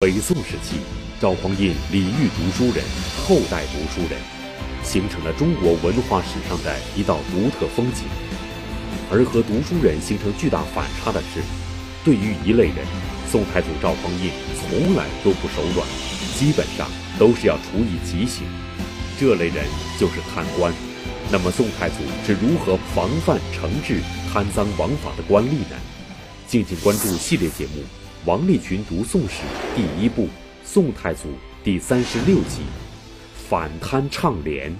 北宋时期，赵匡胤礼遇读书人，厚待读书人，形成了中国文化史上的一道独特风景。而和读书人形成巨大反差的是，对于一类人，宋太祖赵匡胤从来都不手软，基本上都是要处以极刑。这类人就是贪官。那么宋太祖是如何防范惩治贪赃枉法的官吏呢？敬请关注系列节目。王立群读《宋史》第一部《宋太祖》第三十六集，反贪倡廉。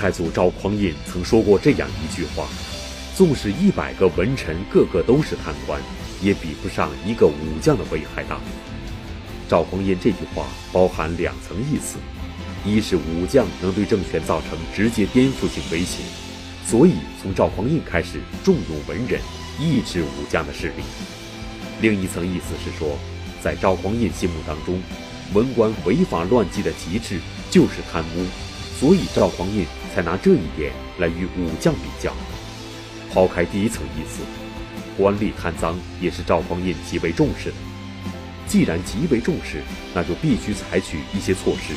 太祖赵匡胤曾说过这样一句话：“纵使一百个文臣个个都是贪官，也比不上一个武将的危害大。”赵匡胤这句话包含两层意思：一是武将能对政权造成直接颠覆性威胁，所以从赵匡胤开始重用文人，抑制武将的势力；另一层意思是说，在赵匡胤心目当中，文官违法乱纪的极致就是贪污。所以赵匡胤才拿这一点来与武将比较。抛开第一层意思，官吏贪赃也是赵匡胤极为重视的。既然极为重视，那就必须采取一些措施。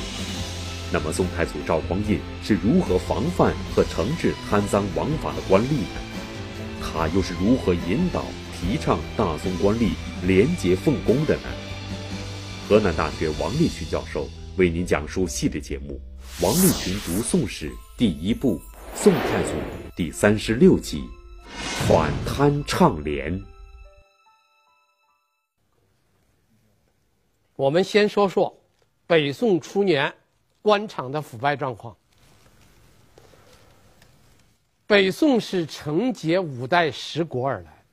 那么宋太祖赵匡胤是如何防范和惩治贪赃枉法的官吏呢？他又是如何引导、提倡大宋官吏廉洁奉公的呢？河南大学王立群教授为您讲述系列节目。王立群读《宋史》第一部《宋太祖》第三十六集，反贪倡廉。我们先说说北宋初年官场的腐败状况。北宋是承接五代十国而来，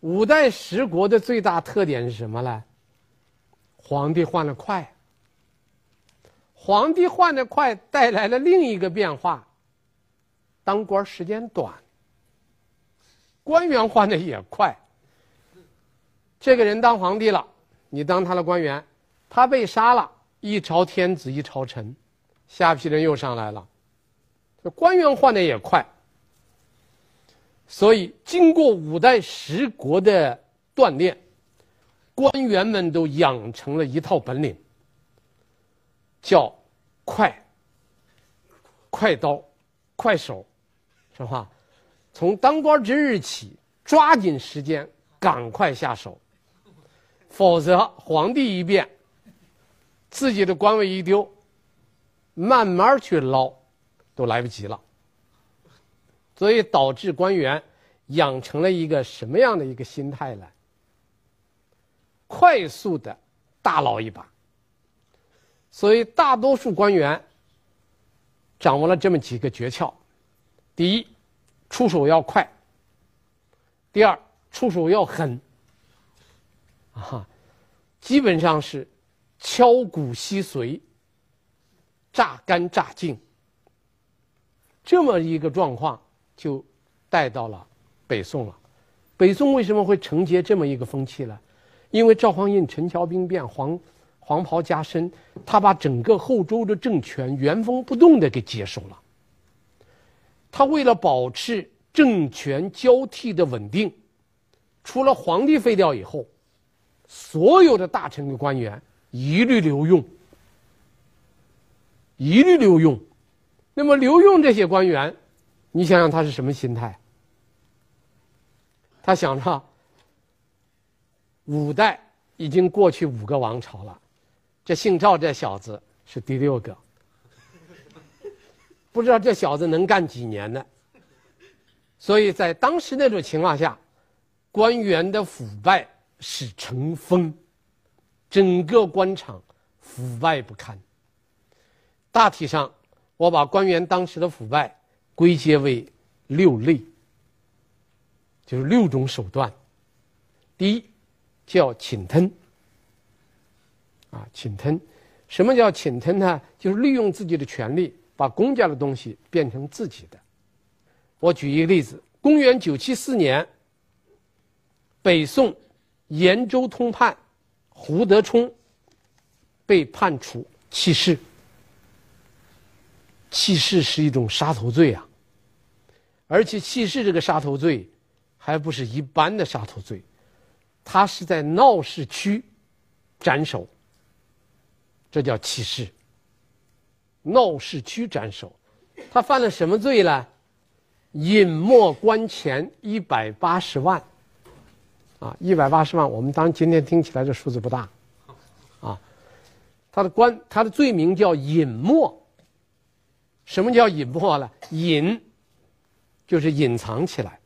五代十国的最大特点是什么呢？皇帝换了快。皇帝换的快，带来了另一个变化：当官时间短。官员换的也快。这个人当皇帝了，你当他的官员，他被杀了，一朝天子一朝臣，下批人又上来了。官员换的也快。所以，经过五代十国的锻炼，官员们都养成了一套本领。叫快，快刀，快手，是吧？从当官之日起，抓紧时间，赶快下手，否则皇帝一变，自己的官位一丢，慢慢去捞，都来不及了。所以导致官员养成了一个什么样的一个心态呢？快速的大捞一把。所以，大多数官员掌握了这么几个诀窍：第一，出手要快；第二，出手要狠。啊，基本上是敲骨吸髓、榨干榨净，这么一个状况就带到了北宋了。北宋为什么会承接这么一个风气呢？因为赵匡胤陈桥兵变，黄。黄袍加身，他把整个后周的政权原封不动的给接手了。他为了保持政权交替的稳定，除了皇帝废掉以后，所有的大臣的官员一律留用，一律留用。那么留用这些官员，你想想他是什么心态？他想着，五代已经过去五个王朝了。这姓赵这小子是第六个，不知道这小子能干几年呢？所以在当时那种情况下，官员的腐败是成风，整个官场腐败不堪。大体上，我把官员当时的腐败归结为六类，就是六种手段。第一叫侵吞，啊，侵吞，什么叫侵吞呢？就是利用自己的权力，把公家的东西变成自己的。我举一个例子：公元九七四年，北宋延州通判胡德冲被判处弃市。弃市是一种杀头罪啊，而且弃市这个杀头罪还不是一般的杀头罪，他是在闹市区斩首，这叫弃市。闹市区斩首，他犯了什么罪呢？隐没官钱一百八十万，啊，一百八十万，我们当今天听起来这数字不大，啊，他的官他的罪名叫隐没。什么叫隐没呢？隐就是隐藏起来，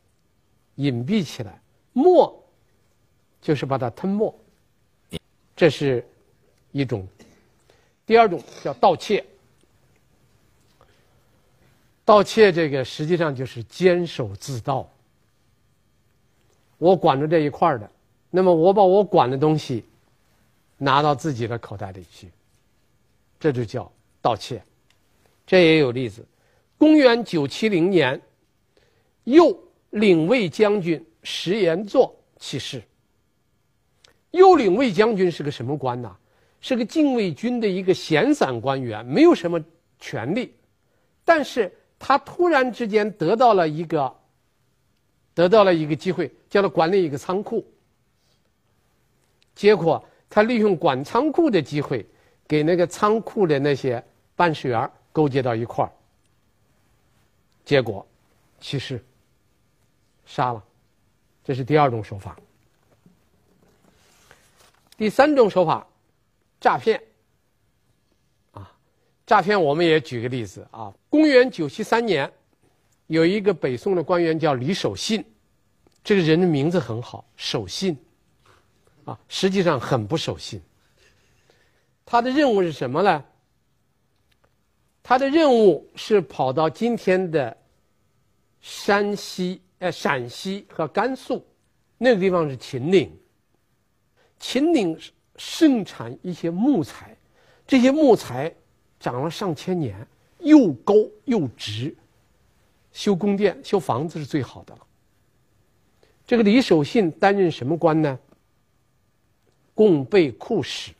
隐蔽起来；没就是把它吞没。这是一种。第二种叫盗窃。盗窃这个实际上就是监守自盗。我管着这一块的，那么我把我管的东西拿到自己的口袋里去，这就叫盗窃。这也有例子，公元九七零年，右领卫将军石延作去世。右领卫将军是个什么官呢？是个禁卫军的一个闲散官员，没有什么权力，但是他突然之间得到了一个，得到了一个机会，叫他管理一个仓库。结果他利用管仓库的机会，给那个仓库的那些办事员。勾结到一块儿，结果其实，杀了，这是第二种手法。第三种手法，诈骗。啊，诈骗我们也举个例子啊，公元九七三年，有一个北宋的官员叫李守信，这个人的名字很好，守信，啊，实际上很不守信。他的任务是什么呢？他的任务是跑到今天的山西、呃陕西和甘肃，那个地方是秦岭。秦岭盛产一些木材，这些木材长了上千年，又高又直，修宫殿、修房子是最好的了。这个李守信担任什么官呢？供备库使，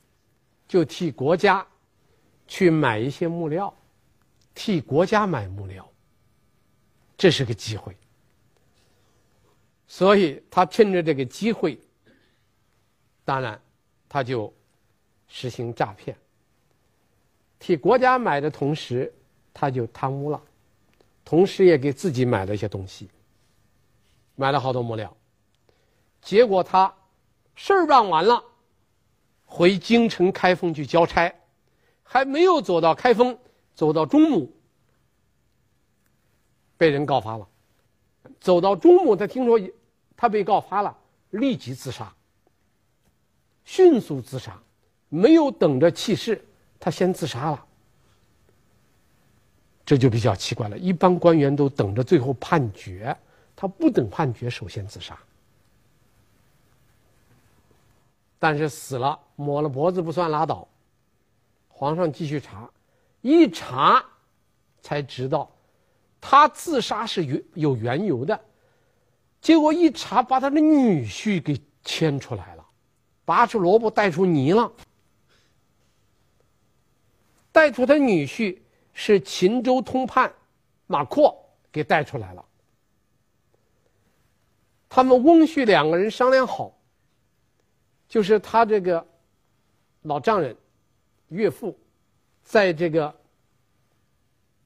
就替国家去买一些木料。替国家买木料，这是个机会，所以他趁着这个机会，当然他就实行诈骗。替国家买的同时，他就贪污了，同时也给自己买了一些东西，买了好多木料。结果他事儿办完了，回京城开封去交差，还没有走到开封。走到中牟，被人告发了。走到中牟，他听说他被告发了，立即自杀，迅速自杀，没有等着弃市，他先自杀了。这就比较奇怪了。一般官员都等着最后判决，他不等判决，首先自杀。但是死了，抹了脖子不算拉倒，皇上继续查。一查，才知道，他自杀是有有缘由的。结果一查，把他的女婿给牵出来，拔出萝卜带出泥了。带出他女婿是秦州通判马扩给带出来了。他们翁婿两个人商量好，就是他这个老丈人岳父。在这个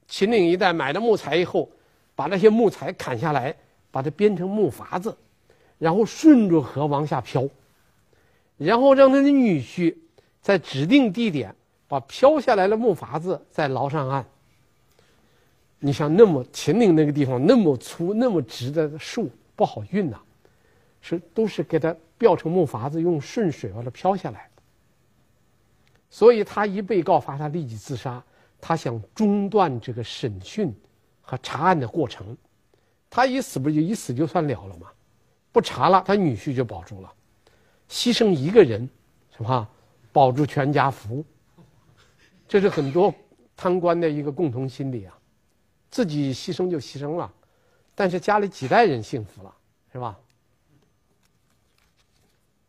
秦岭一带买了木材以后，把那些木材砍下来，把它编成木筏子，然后顺着河往下漂，然后让他的女婿在指定地点把漂下来的木筏子再捞上岸。你像那么秦岭那个地方那么粗那么直的树不好运呐，是都是给它吊成木筏子，用顺水把它漂下来。所以他一被告发，他立即自杀。他想中断这个审讯和查案的过程。他一死不就一死就算了了吗？不查了，他女婿就保住了。牺牲一个人，是吧？保住全家福，这是很多贪官的一个共同心理啊。自己牺牲就牺牲了，但是家里几代人幸福了，是吧？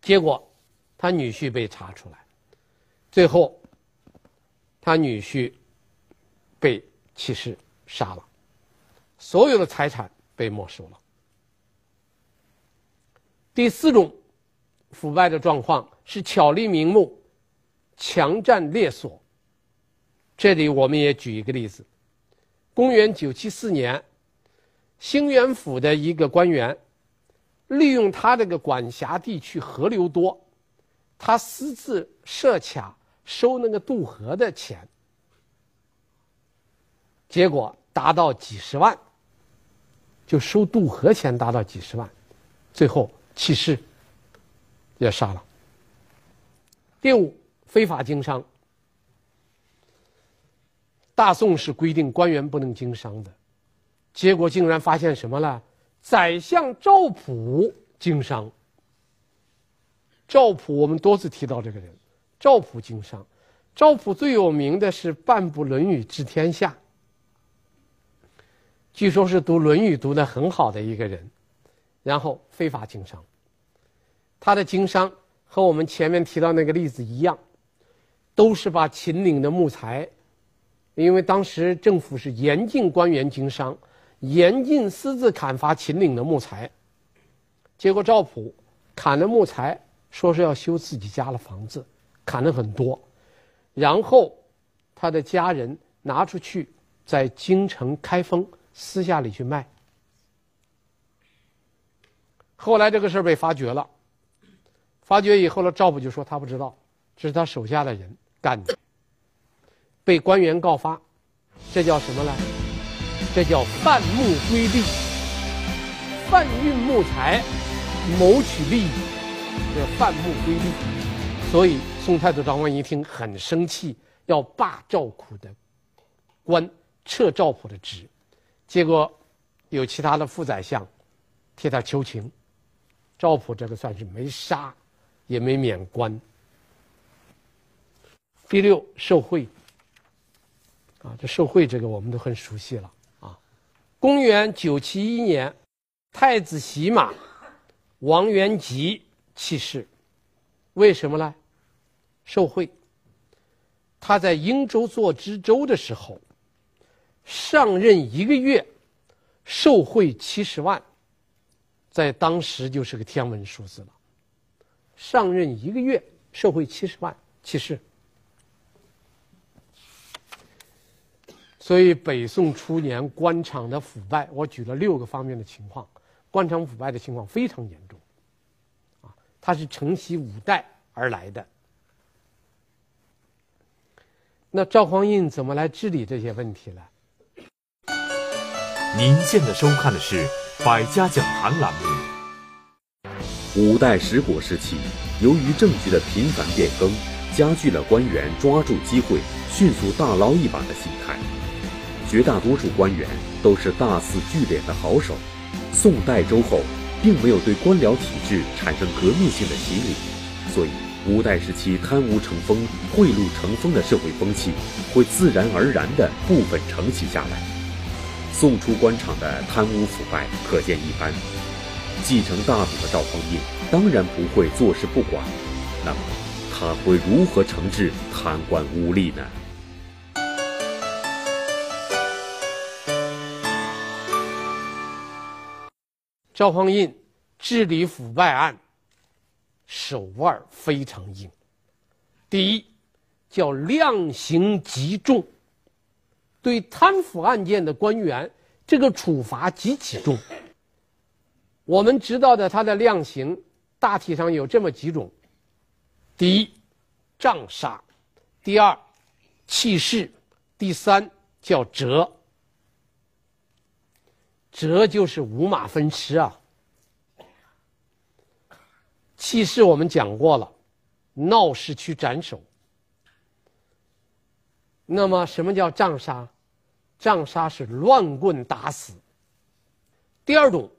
结果，他女婿被查出来，最后，他女婿被弃尸杀了，所有的财产被没收了。第四种腐败的状况是巧立名目。强占劣所。这里我们也举一个例子：公元九七四年，兴元府的一个官员，利用他这个管辖地区河流多，他私自设卡收那个渡河的钱，结果达到几十万，就收渡河钱达到几十万，最后起事，也杀了。第五。非法经商，大宋是规定官员不能经商的，结果竟然发现什么了？宰相赵普经商。赵普，我们多次提到这个人，赵普经商。赵普最有名的是半部《论语》治天下，据说是读《论语》读得很好的一个人，然后非法经商。他的经商和我们前面提到那个例子一样。都是把秦岭的木材，因为当时政府是严禁官员经商，严禁私自砍伐秦岭的木材。结果赵普砍了木材，说是要修自己家的房子，砍了很多，然后他的家人拿出去在京城开封私下里去卖。后来这个事儿被发觉了，发觉以后呢，赵普就说他不知道，这是他手下的人。干的，被官员告发，这叫什么呢？这叫贩木规吏，贩运木材，谋取利益，这贩木规吏。所以宋太祖赵匡胤一听很生气，要罢赵普的官，撤赵普的职。结果有其他的副宰相替他求情，赵普这个算是没杀，也没免官。第六，受贿。啊，这受贿这个我们都很熟悉了啊。公元九七一年，太子洗马王元吉去世，为什么呢？受贿。他在英州做知州的时候，上任一个月，受贿七十万，在当时就是个天文数字了。上任一个月，受贿七十万，其实。所以，北宋初年官场的腐败，我举了六个方面的情况，官场腐败的情况非常严重，啊，它是承袭五代而来的。那赵匡胤怎么来治理这些问题呢？您现在收看的是《百家讲坛》栏目。五代十国时期，由于政局的频繁变更，加剧了官员抓住机会迅速大捞一把的心态。绝大多数官员都是大肆聚敛的好手，宋代周后并没有对官僚体制产生革命性的洗礼，所以五代时期贪污成风、贿赂成风的社会风气会自然而然地部分承袭下来。宋初官场的贪污腐败可见一斑，继承大统的赵匡胤当然不会坐视不管，那么他会如何惩治贪官污吏呢？赵匡胤治理腐败案，手腕非常硬。第一，叫量刑极重，对贪腐案件的官员，这个处罚极其重。我们知道的他的量刑，大体上有这么几种：第一，杖杀；第二，弃市；第三，叫折。折就是五马分尸啊！弃市我们讲过了，闹市区斩首。那么什么叫杖杀？杖杀是乱棍打死。第二种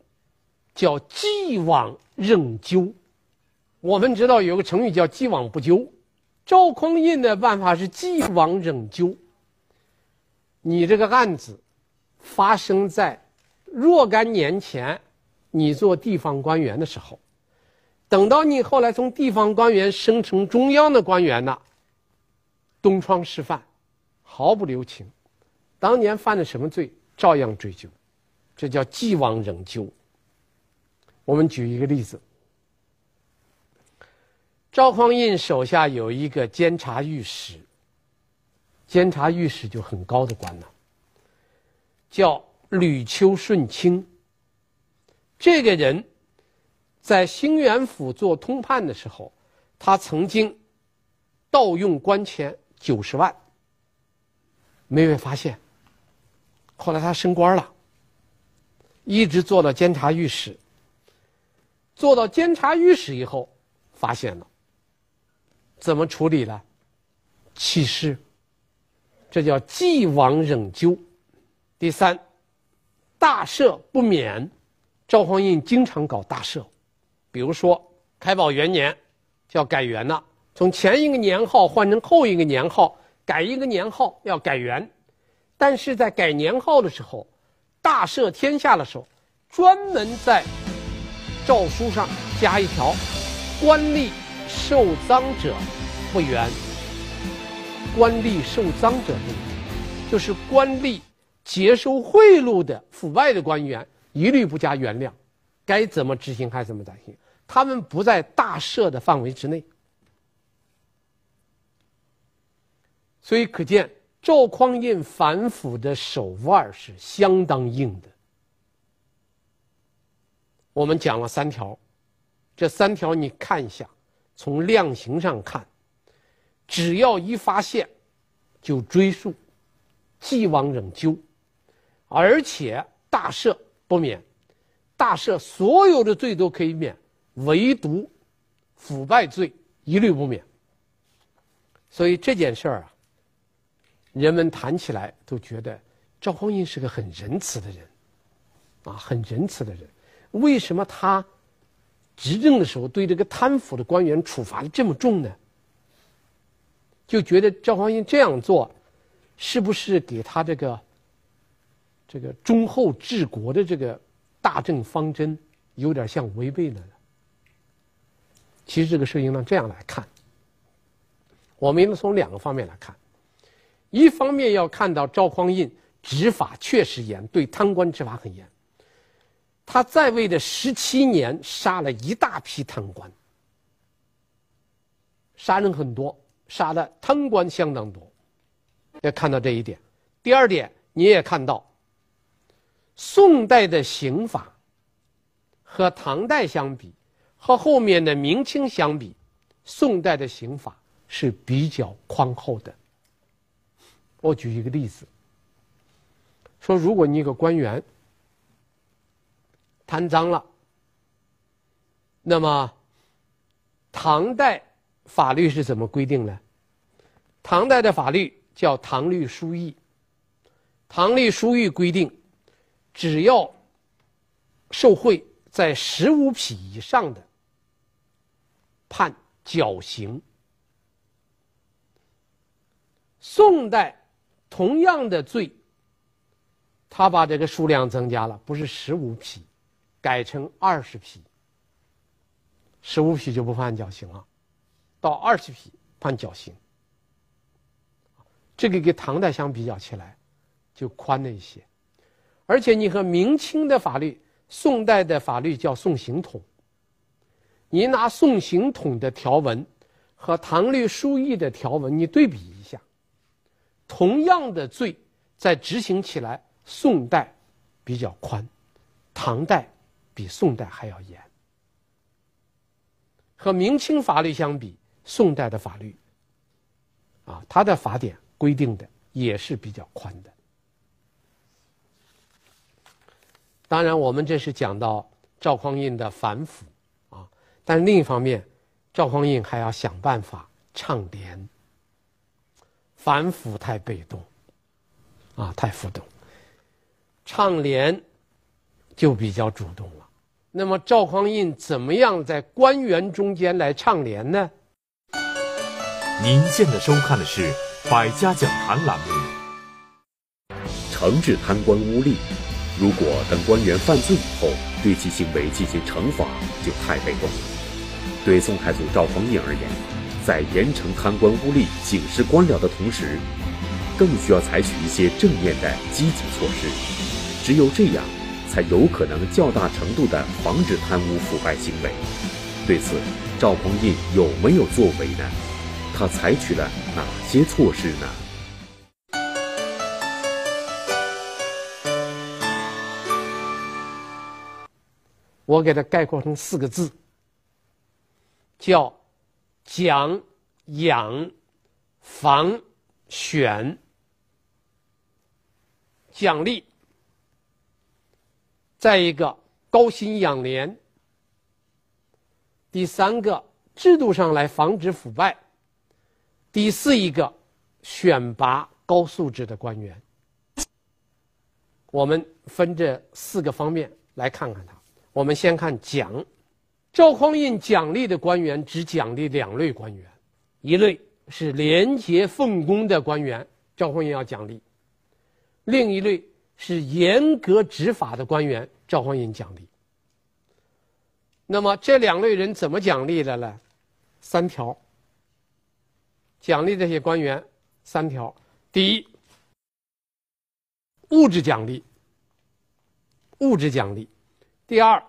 叫既往任揪，我们知道有个成语叫“既往不咎”，赵匡胤的办法是“既往忍咎”。你这个案子发生在若干年前，你做地方官员的时候，等到你后来从地方官员升成中央的官员了，东窗事发，毫不留情，当年犯了什么罪，照样追究，这叫“既往忍咎”。我们举一个例子。赵匡胤手下有一个监察御史，监察御史就很高的官了，叫吕丘顺卿。这个人，在兴元府做通判的时候，他曾经盗用官钱九十万，没被发现。后来他升官了，一直做到监察御史。做到监察御史以后，发现了。怎么处理了？弃尸，这叫既往忍咎。第三，大赦不免。赵匡胤经常搞大赦，比如说开宝元年就要改元了，从前一个年号换成后一个年号，改一个年号要改元。但是在改年号的时候，大赦天下的时候，专门在诏书上加一条，官吏。受赃者不原，官吏受赃者不原，就是官吏接受贿赂的腐败的官员，一律不加原谅，该怎么执行还怎么执行，他们不在大赦的范围之内。所以可见赵匡胤反腐的手腕是相当硬的。我们讲了三条，这三条你看一下。从量刑上看，只要一发现，就追诉，既往仍咎，而且大赦不免，大赦所有的罪都可以免，唯独腐败罪一律不免。所以这件事儿啊，人们谈起来都觉得赵匡胤是个很仁慈的人，啊，很仁慈的人，为什么他？执政的时候，对这个贪腐的官员处罚的这么重呢？就觉得赵匡胤这样做，是不是给他这个这个忠厚治国的这个大政方针有点像违背了呢？其实这个事应当这样来看，我们应该从两个方面来看，一方面要看到赵匡胤执法确实严，对贪官执法很严。他在位的十七年，杀了一大批贪官，杀人很多，杀的贪官相当多，要看到这一点。第二点，你也看到，宋代的刑法和唐代相比，和后面的明清相比，宋代的刑法是比较宽厚的。我举一个例子，说如果你一个官员。贪赃了，那么唐代法律是怎么规定呢？唐代的法律叫《唐律疏议》，《唐律疏议》规定，只要受贿在十五匹以上的，判绞刑。宋代同样的罪，他把这个数量增加了，不是十五匹。改成二十匹，十五匹就不判绞刑了，到二十匹判绞刑。这个跟唐代相比较起来，就宽了一些。而且你和明清的法律、宋代的法律叫《宋刑统》，你拿《宋刑统》的条文和《唐律疏议》的条文，你对比一下，同样的罪在执行起来，宋代比较宽，唐代。比宋代还要严，和明清法律相比，宋代的法律，啊，它的法典规定的也是比较宽的。当然，我们这是讲到赵匡胤的反腐啊，但另一方面，赵匡胤还要想办法倡廉，反腐太被动，啊，太浮动，倡廉就比较主动了。那么赵匡胤怎么样在官员中间来倡廉呢？您现在收看的是《百家讲坛》栏目。惩治贪官污吏，如果等官员犯罪以后对其行为进行惩罚，就太被动了。对宋太祖赵匡胤而言，在严惩贪官污吏、警示官僚的同时，更需要采取一些正面的积极措施。只有这样，才有可能较大程度地防止贪污腐败行为。对此，赵匡胤有没有作为呢？他采取了哪些措施呢？我给它概括成四个字，叫奖、养、防、选。奖励，再一个高薪养廉，第三个制度上来防止腐败。第四一个，选拔高素质的官员。我们分这四个方面来看看它。我们先看奖，赵匡胤奖励的官员只奖励两类官员，一类是廉洁奉公的官员，赵匡胤要奖励；另一类是严格执法的官员，赵匡胤奖励。那么这两类人怎么奖励的呢？三条。奖励这些官员三条：第一，物质奖励；物质奖励；第二，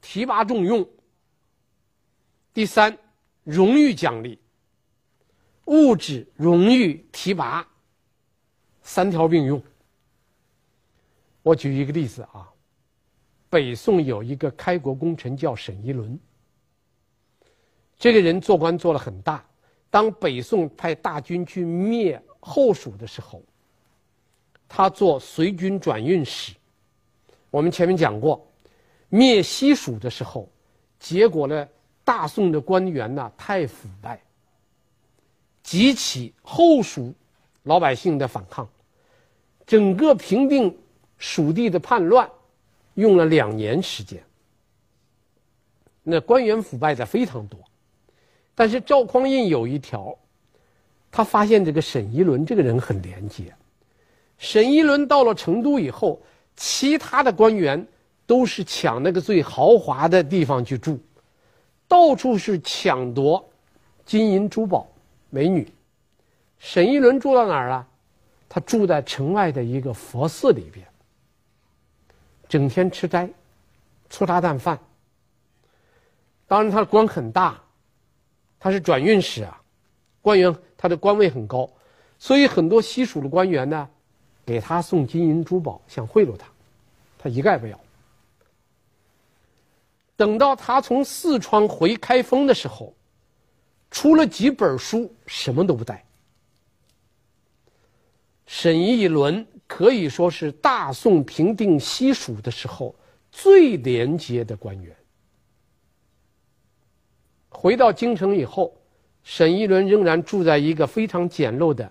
提拔重用；第三，荣誉奖励。物质、荣誉、提拔，三条并用。我举一个例子啊，北宋有一个开国功臣叫沈一伦，这个人做官做了很大。当北宋派大军去灭后蜀的时候，他做随军转运使。我们前面讲过，灭西蜀的时候，结果呢，大宋的官员呢太腐败，激起后蜀老百姓的反抗，整个平定蜀地的叛乱，用了两年时间。那官员腐败的非常多。但是赵匡胤有一条，他发现这个沈一伦这个人很廉洁。沈一伦到了成都以后，其他的官员都是抢那个最豪华的地方去住，到处是抢夺金银珠宝、美女。沈一伦住到哪儿了？他住在城外的一个佛寺里边，整天吃斋，粗茶淡饭。当然，他的官很大。他是转运使啊，官员他的官位很高，所以很多西蜀的官员呢，给他送金银珠宝，想贿赂他，他一概不要。等到他从四川回开封的时候，出了几本书，什么都不带。沈一伦可以说是大宋平定西蜀的时候最廉洁的官员。回到京城以后，沈一伦仍然住在一个非常简陋的，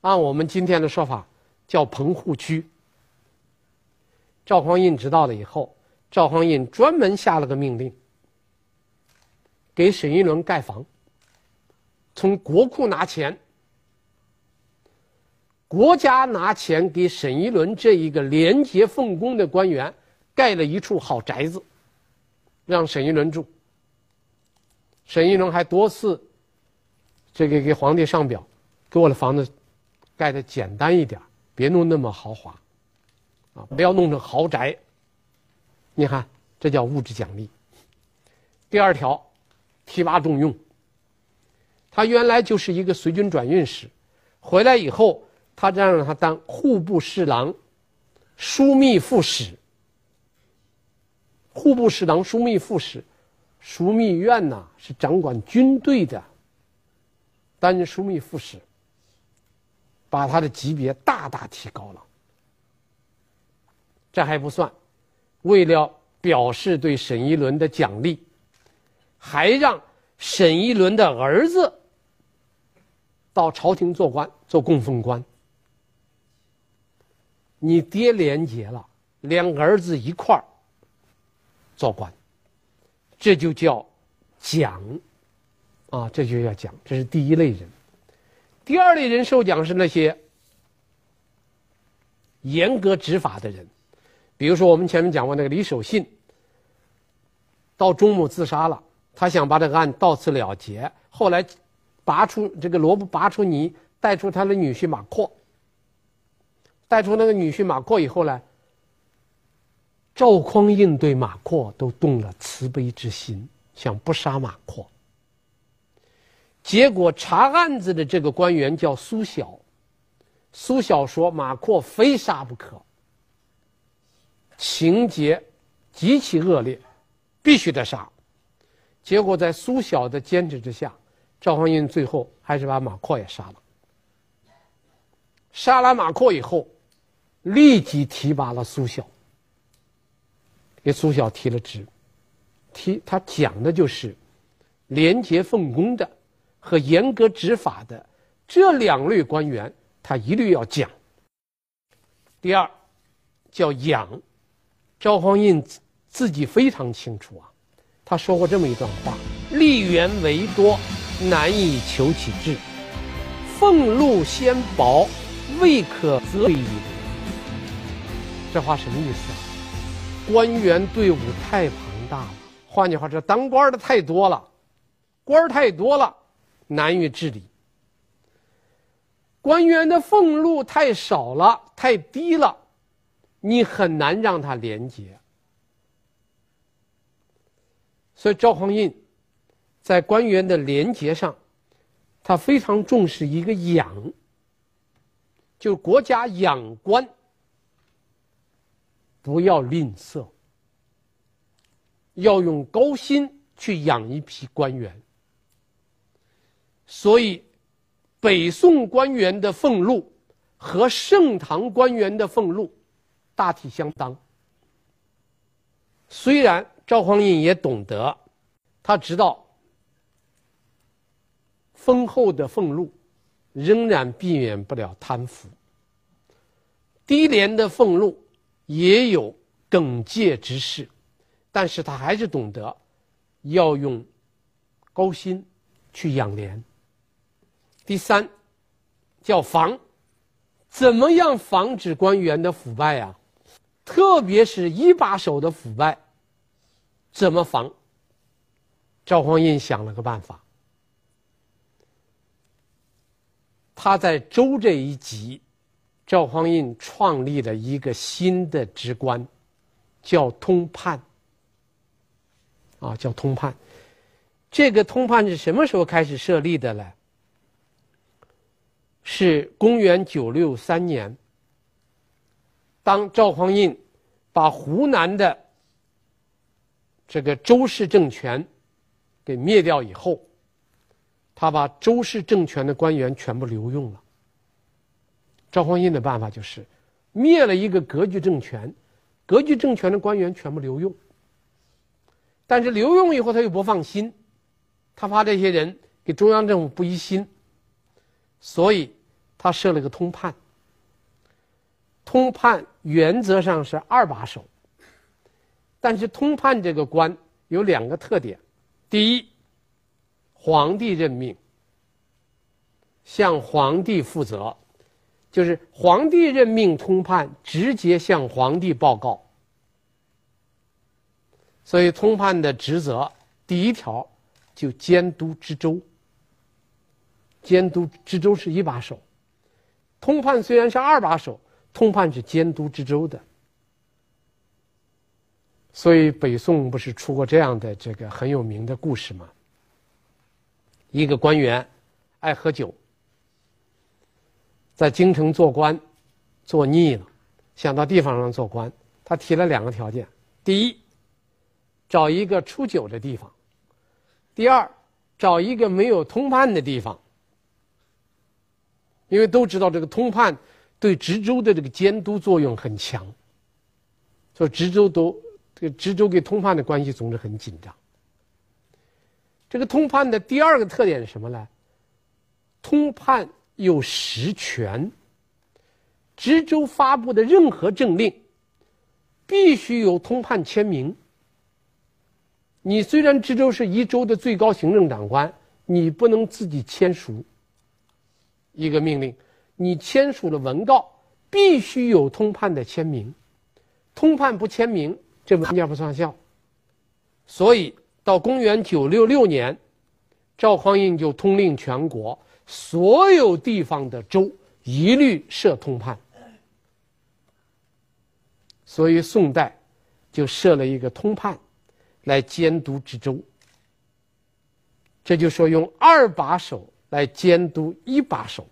按我们今天的说法叫棚户区。赵匡胤知道了以后，赵匡胤专门下了个命令，给沈一伦盖房，从国库拿钱，国家拿钱给沈一伦这一个廉洁奉公的官员盖了一处好宅子，让沈一伦住。沈一伦还多次，这个给皇帝上表，给我的房子盖的简单一点，别弄那么豪华，啊，不要弄成豪宅。你看，这叫物质奖励。第二条，提拔重用。他原来就是一个随军转运使，回来以后，他让让他当户部侍郎、枢密副使。户部侍郎、枢密副使。枢密院呐，是掌管军队的，担任枢密副使，把他的级别大大提高了。这还不算，为了表示对沈一伦的奖励，还让沈一伦的儿子到朝廷做官，做供奉官。你爹廉洁了，连儿子一块儿做官，这就叫奖，啊，这就叫奖，这是第一类人。第二类人受奖是那些严格执法的人，比如说我们前面讲过那个李守信，到中牟自杀了，他想把这个案到此了结，后来拔出这个萝卜拔出泥，带出他的女婿马阔，带出那个女婿马阔以后呢，赵匡胤对马阔都动了慈悲之心，想不杀马阔。结果查案子的这个官员叫苏晓，苏晓说马阔非杀不可，情节极其恶劣，必须得杀。结果在苏晓的坚持之下，赵匡胤最后还是把马阔也杀了。杀了马阔以后，立即提拔了苏晓，给苏晓提了职，提他讲的就是廉洁奉公的。和严格执法的这两类官员，他一律要讲。第二，叫养。赵匡胤自己非常清楚啊，他说过这么一段话：“吏员为多，难以求其治；俸禄先薄，未可责于。”这话什么意思啊？官员队伍太庞大了，换句话说，当官的太多了，官儿太多了。难于治理，官员的俸禄太少了，太低了，你很难让他廉洁。所以赵匡胤在官员的廉洁上，他非常重视一个养，就是国家养官不要吝啬，要用高薪去养一批官员。所以，北宋官员的俸禄和盛唐官员的俸禄大体相当。虽然赵匡胤也懂得，他知道丰厚的俸禄仍然避免不了贪腐，低廉的俸禄也有耿介之势，但是他还是懂得要用高薪去养廉。第三，叫防，怎么样防止官员的腐败呀？特别是一把手的腐败，怎么防？赵匡胤想了个办法，他在州这一级，赵匡胤创立了一个新的职官，叫通判。啊，叫通判。这个通判是什么时候开始设立的呢？是公元九六三年，当赵匡胤把湖南的这个周氏政权给灭掉以后，他把周氏政权的官员全部留用了。赵匡胤的办法就是灭了一个割据政权，割据政权的官员全部留用，但是留用以后他又不放心，他怕这些人给中央政府不疑心。所以，他设了个通判。通判原则上是二把手，但是通判这个官有两个特点：第一，皇帝任命，向皇帝负责，就是皇帝任命通判，直接向皇帝报告。所以，通判的职责第一条就监督知州。监督知州是一把手，通判虽然是二把手，通判是监督知州的。所以北宋不是出过这样的这个很有名的故事吗？一个官员爱喝酒，在京城做官做腻了，想到地方上做官，他提了两个条件：第一，找一个出酒的地方；第二，找一个没有通判的地方。因为都知道这个通判对直州的这个监督作用很强，所以知州都这个直州跟通判的关系总是很紧张。这个通判的第二个特点是什么呢？通判有实权，知州发布的任何政令必须有通判签名，你虽然知州是一州的最高行政长官，你不能自己签署一个命令，你签署的文告必须有通判的签名，通判不签名，这文件不算效。所以到公元九六六年，赵匡胤就通令全国，所有地方的州一律设通判。所以宋代就设了一个通判，来监督知州。这就说用二把手来监督一把手。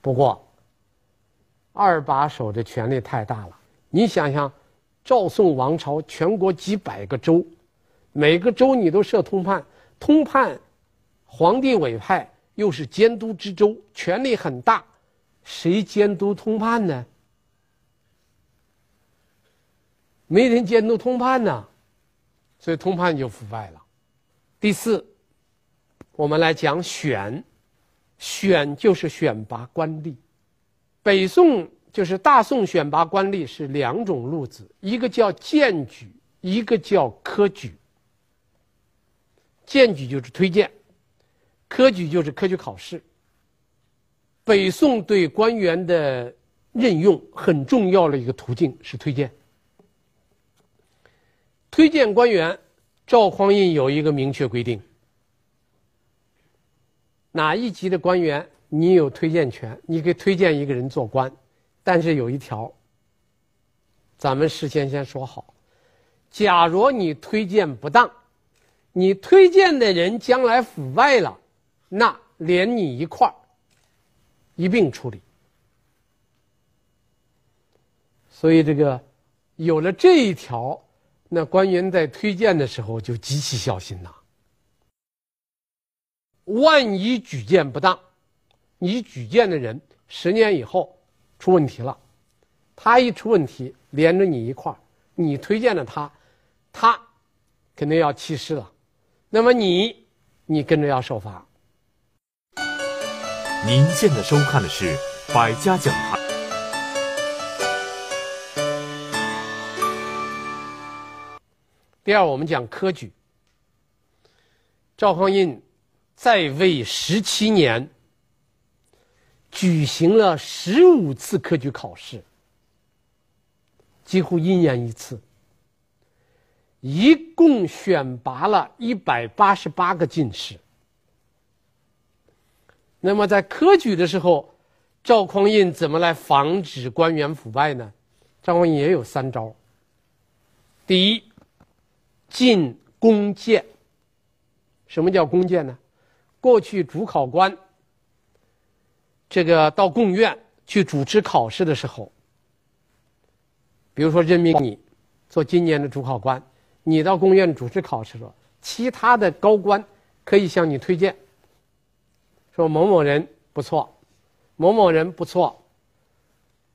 不过，二把手的权力太大了。你想想，赵宋王朝全国几百个州，每个州你都设通判，通判皇帝委派，又是监督知州，权力很大。谁监督通判呢？没人监督通判呢，所以通判就腐败了。第四，我们来讲选，选就是选拔官吏。北宋就是大宋选拔官吏是两种路子，一个叫荐举，一个叫科举。荐举就是推荐，科举就是科举考试。北宋对官员的任用很重要的一个途径是推荐。推荐官员，赵匡胤有一个明确规定：哪一级的官员你有推荐权，你可以推荐一个人做官，但是有一条，咱们事先先说好，假如你推荐不当，你推荐的人将来腐败了，那连你一块儿一并处理。所以这个有了这一条。那官员在推荐的时候就极其小心呐。万一举荐不当，你举荐的人十年以后出问题了，他一出问题，连着你一块儿，你推荐了他，他肯定要弃市了，那么你你跟着要受罚。您现在收看的是百家讲坛。第二，我们讲科举。赵匡胤在位十七年，举行了十五次科举考试，几乎一年一次，一共选拔了一百八十八个进士。那么在科举的时候，赵匡胤怎么来防止官员腐败呢？赵匡胤也有三招。第一。进宫见。什么叫宫见呢？过去主考官这个到贡院去主持考试的时候，比如说任命你做今年的主考官，你到贡院主持考试了，其他的高官可以向你推荐，说某某人不错，某某人不错，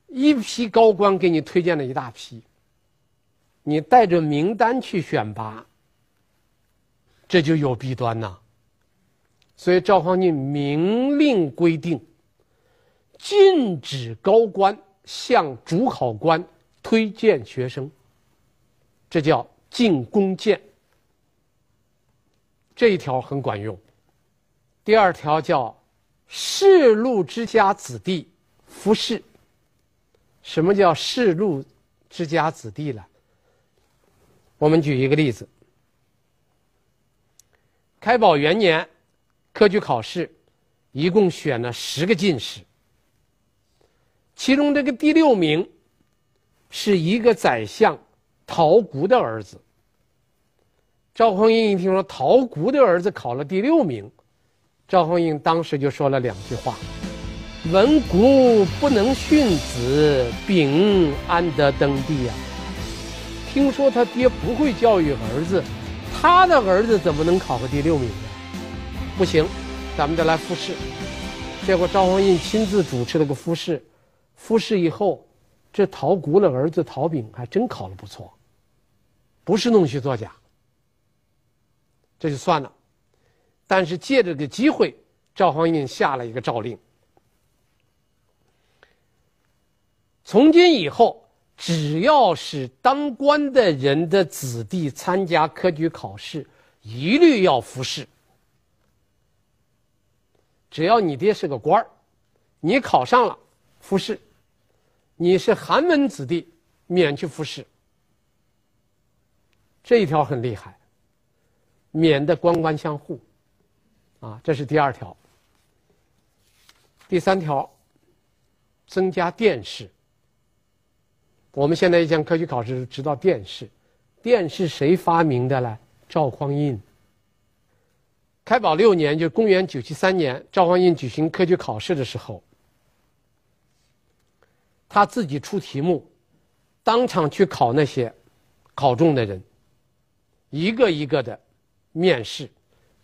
一批高官给你推荐了一大批。你带着名单去选拔，这就有弊端呐。所以赵匡胤明令规定，禁止高官向主考官推荐学生，这叫进宫见。这一条很管用。第二条叫世禄之家子弟复试。什么叫世禄之家子弟呢？我们举一个例子：开宝元年，科举考试，一共选了十个进士，其中这个第六名是一个宰相陶谷的儿子。赵匡胤一听说陶谷的儿子考了第六名，赵匡胤当时就说了两句话：“文谷不能训子，丙安得登第呀？”听说他爹不会教育儿子，他的儿子怎么能考个第六名呢？不行，咱们得来复试。结果赵匡胤亲自主持了个复试，复试以后，这陶谷的儿子陶炳还真考得不错，不是弄虚作假。这就算了，但是借着这个机会，赵匡胤下了一个诏令：从今以后。只要是当官的人的子弟参加科举考试，一律要复试。只要你爹是个官儿，你考上了，复试；你是寒门子弟，免去复试。这一条很厉害，免得官官相护。啊，这是第二条。第三条，增加电视。我们现在一讲科举考试，知道殿试。殿试谁发明的呢？赵匡胤。开宝六年，就公元九七三年，赵匡胤举行科举考试的时候，他自己出题目，当场去考那些考中的人，一个一个的面试，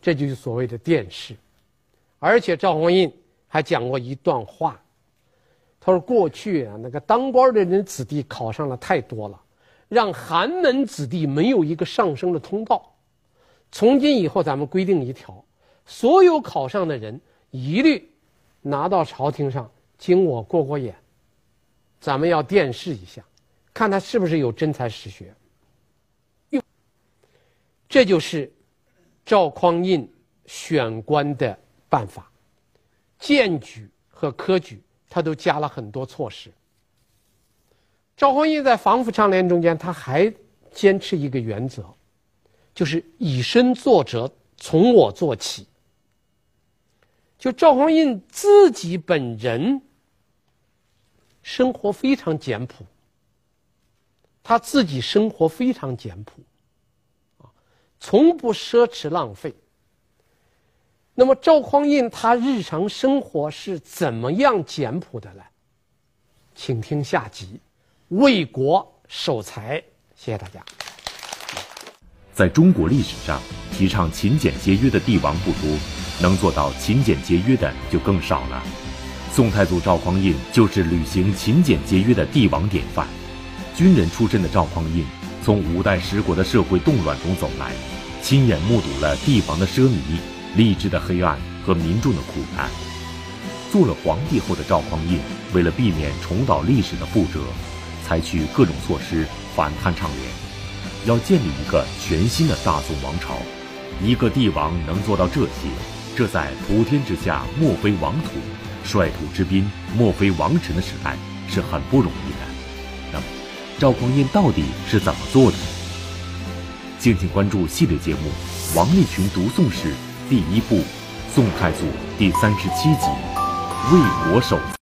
这就是所谓的殿试。而且赵匡胤还讲过一段话，他说：“过去啊，那个当官的人子弟考上了太多了，让寒门子弟没有一个上升的通道。”从今以后，咱们规定一条：所有考上的人一律拿到朝廷上经我过过眼，咱们要殿试一下，看他是不是有真才实学。哟，这就是赵匡胤选官的办法，荐举和科举他都加了很多措施。赵匡胤在防腐倡廉中间，他还坚持一个原则。就是以身作则，从我做起。就赵匡胤自己本人生活非常简朴，他自己生活非常简朴，从不奢侈浪费。那么赵匡胤他日常生活是怎么样简朴的呢？请听下集，为国守财。谢谢大家。在中国历史上，提倡勤俭节约的帝王不多，能做到勤俭节约的就更少了。宋太祖赵匡胤就是履行勤俭节约的帝王典范。军人出身的赵匡胤，从五代十国的社会动乱中走来，亲眼目睹了帝王的奢靡、吏治的黑暗和民众的苦难。做了皇帝后的赵匡胤，为了避免重蹈历史的覆辙，采取各种措施反贪倡廉。要建立一个全新的大宋王朝，一个帝王能做到这些，这在普天之下莫非王土，率土之滨莫非王臣的时代是很不容易的。那么，赵匡胤到底是怎么做的？敬请关注系列节目《王立群读宋史》第一部《宋太祖》第三十七集《为国守》。